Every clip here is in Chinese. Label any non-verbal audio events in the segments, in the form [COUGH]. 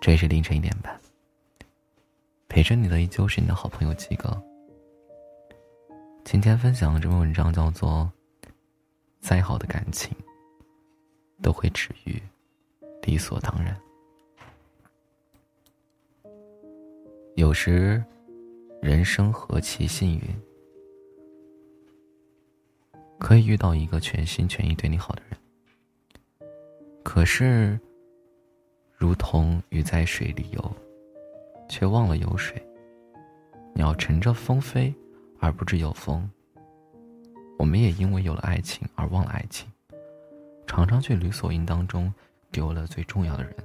这里是凌晨一点半，陪着你的依旧是你的好朋友七哥。今天分享的这篇文章叫做《再好的感情都会止于理所当然》。有时，人生何其幸运，可以遇到一个全心全意对你好的人。可是。如同鱼在水里游，却忘了有水；鸟乘着风飞，而不知有风。我们也因为有了爱情而忘了爱情，常常去理所应当中丢了最重要的人。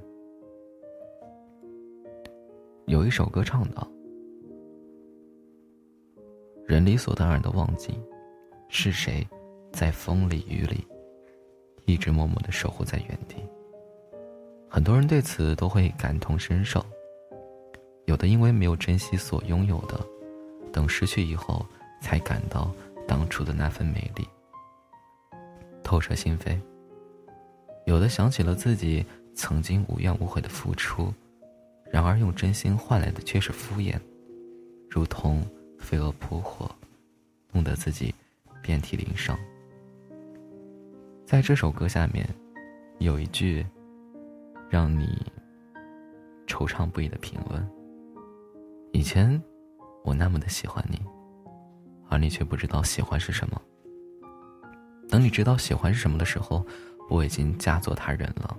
有一首歌唱道：“人理所当然的忘记，是谁在风里雨里，一直默默的守护在原地。”很多人对此都会感同身受，有的因为没有珍惜所拥有的，等失去以后才感到当初的那份美丽，透彻心扉；有的想起了自己曾经无怨无悔的付出，然而用真心换来的却是敷衍，如同飞蛾扑火，弄得自己遍体鳞伤。在这首歌下面，有一句。让你惆怅不已的评论。以前我那么的喜欢你，而你却不知道喜欢是什么。等你知道喜欢是什么的时候，我已经嫁作他人了。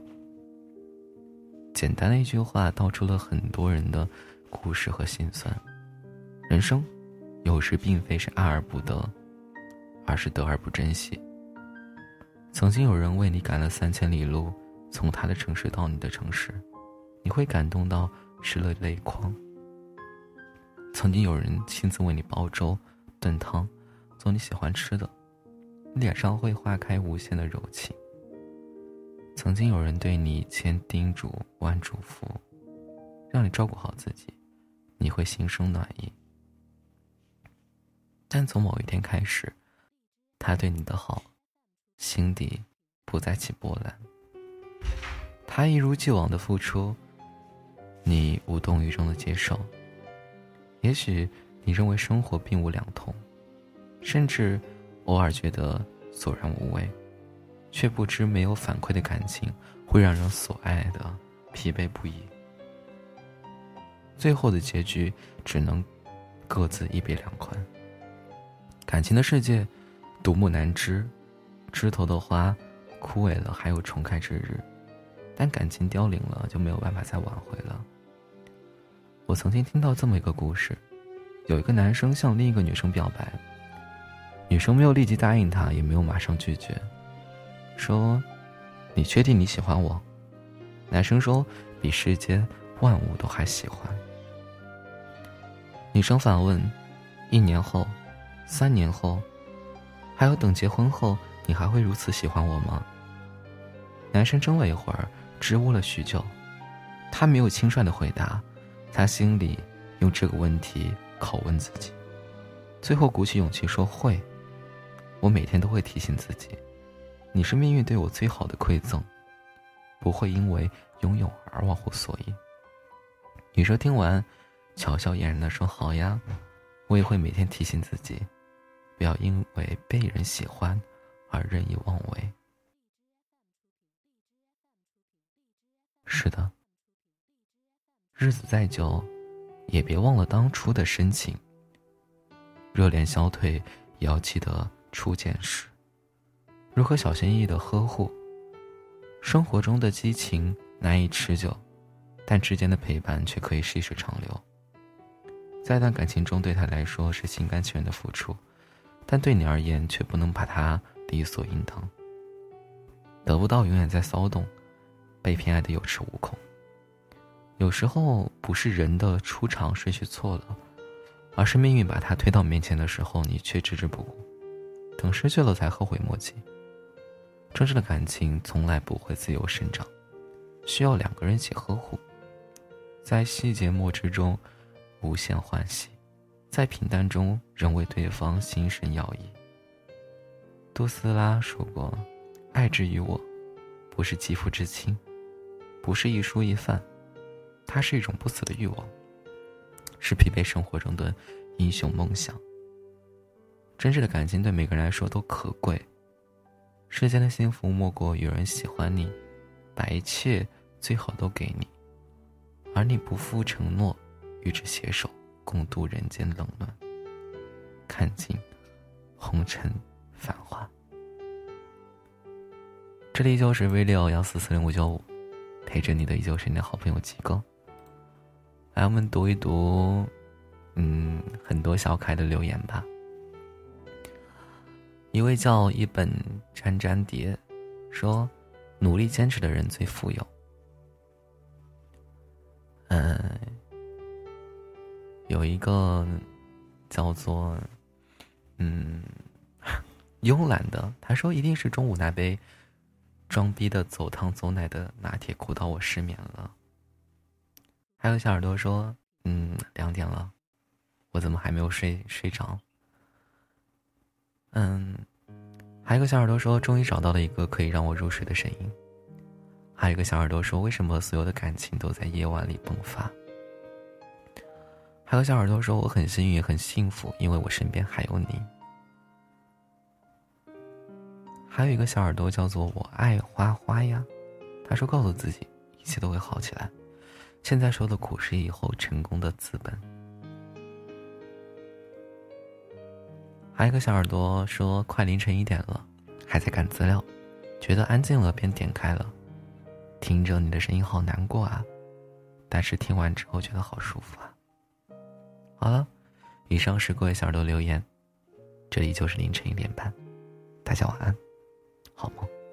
简单的一句话，道出了很多人的故事和心酸。人生有时并非是爱而不得，而是得而不珍惜。曾经有人为你赶了三千里路。从他的城市到你的城市，你会感动到湿了泪眶。曾经有人亲自为你煲粥、炖汤，做你喜欢吃的，脸上会化开无限的柔情。曾经有人对你千叮嘱万嘱咐，让你照顾好自己，你会心生暖意。但从某一天开始，他对你的好，心底不再起波澜。他一如既往的付出，你无动于衷的接受。也许你认为生活并无两通，甚至偶尔觉得索然无味，却不知没有反馈的感情会让人所爱的疲惫不已。最后的结局只能各自一别两宽。感情的世界，独木难支，枝头的花枯萎了，还有重开之日。但感情凋零了，就没有办法再挽回了。我曾经听到这么一个故事：有一个男生向另一个女生表白，女生没有立即答应他，也没有马上拒绝，说：“你确定你喜欢我？”男生说：“比世间万物都还喜欢。”女生反问：“一年后，三年后，还有等结婚后，你还会如此喜欢我吗？”男生怔了一会儿。支吾了许久，他没有轻率的回答，他心里用这个问题拷问自己，最后鼓起勇气说：“会，我每天都会提醒自己，你是命运对我最好的馈赠，不会因为拥有而忘乎所以。”女生听完，巧笑嫣然的说：“好呀，我也会每天提醒自己，不要因为被人喜欢而任意妄为。”是的，日子再久，也别忘了当初的深情。热恋消退，也要记得初见时。如何小心翼翼的呵护？生活中的激情难以持久，但之间的陪伴却可以细水长流。在一段感情中，对他来说是心甘情愿的付出，但对你而言却不能把它理所应当。得不到，永远在骚动。被偏爱的有恃无恐。有时候不是人的出场顺序错了，而是命运把他推到面前的时候，你却置之不顾，等失去了才后悔莫及。真正的感情从来不会自由生长，需要两个人一起呵护，在细节末之中无限欢喜，在平淡中仍为对方心神摇曳。杜斯拉说过：“爱之于我，不是肌肤之亲。”不是一蔬一饭，它是一种不死的欲望，是疲惫生活中的英雄梦想。真挚的感情对每个人来说都可贵。世间的幸福莫过有人喜欢你，把一切最好都给你，而你不负承诺，与之携手共度人间冷暖，看尽红尘繁华。这里依旧是 V 六幺四四零五九五，陪着你的依旧是你的好朋友几个。来，我们读一读，嗯，很多小可爱的留言吧。一位叫一本沾沾蝶，说：“努力坚持的人最富有。”嗯，有一个叫做嗯 [LAUGHS] 慵懒的，他说：“一定是中午那杯装逼的走糖走奶的拿铁苦到我失眠了。”还有小耳朵说：“嗯，两点了，我怎么还没有睡睡着？”嗯，还有个小耳朵说：“终于找到了一个可以让我入睡的声音。”还有个小耳朵说：“为什么所有的感情都在夜晚里迸发？”还有小耳朵说：“我很幸运，很幸福，因为我身边还有你。”还有一个小耳朵叫做“我爱花花呀”，他说：“告诉自己，一切都会好起来。”现在受的苦是以后成功的资本。还有一个小耳朵说：“快凌晨一点了，还在赶资料，觉得安静了便点开了，听着你的声音好难过啊，但是听完之后觉得好舒服啊。”好了，以上是各位小耳朵留言，这里就是凌晨一点半，大家晚安，好吗。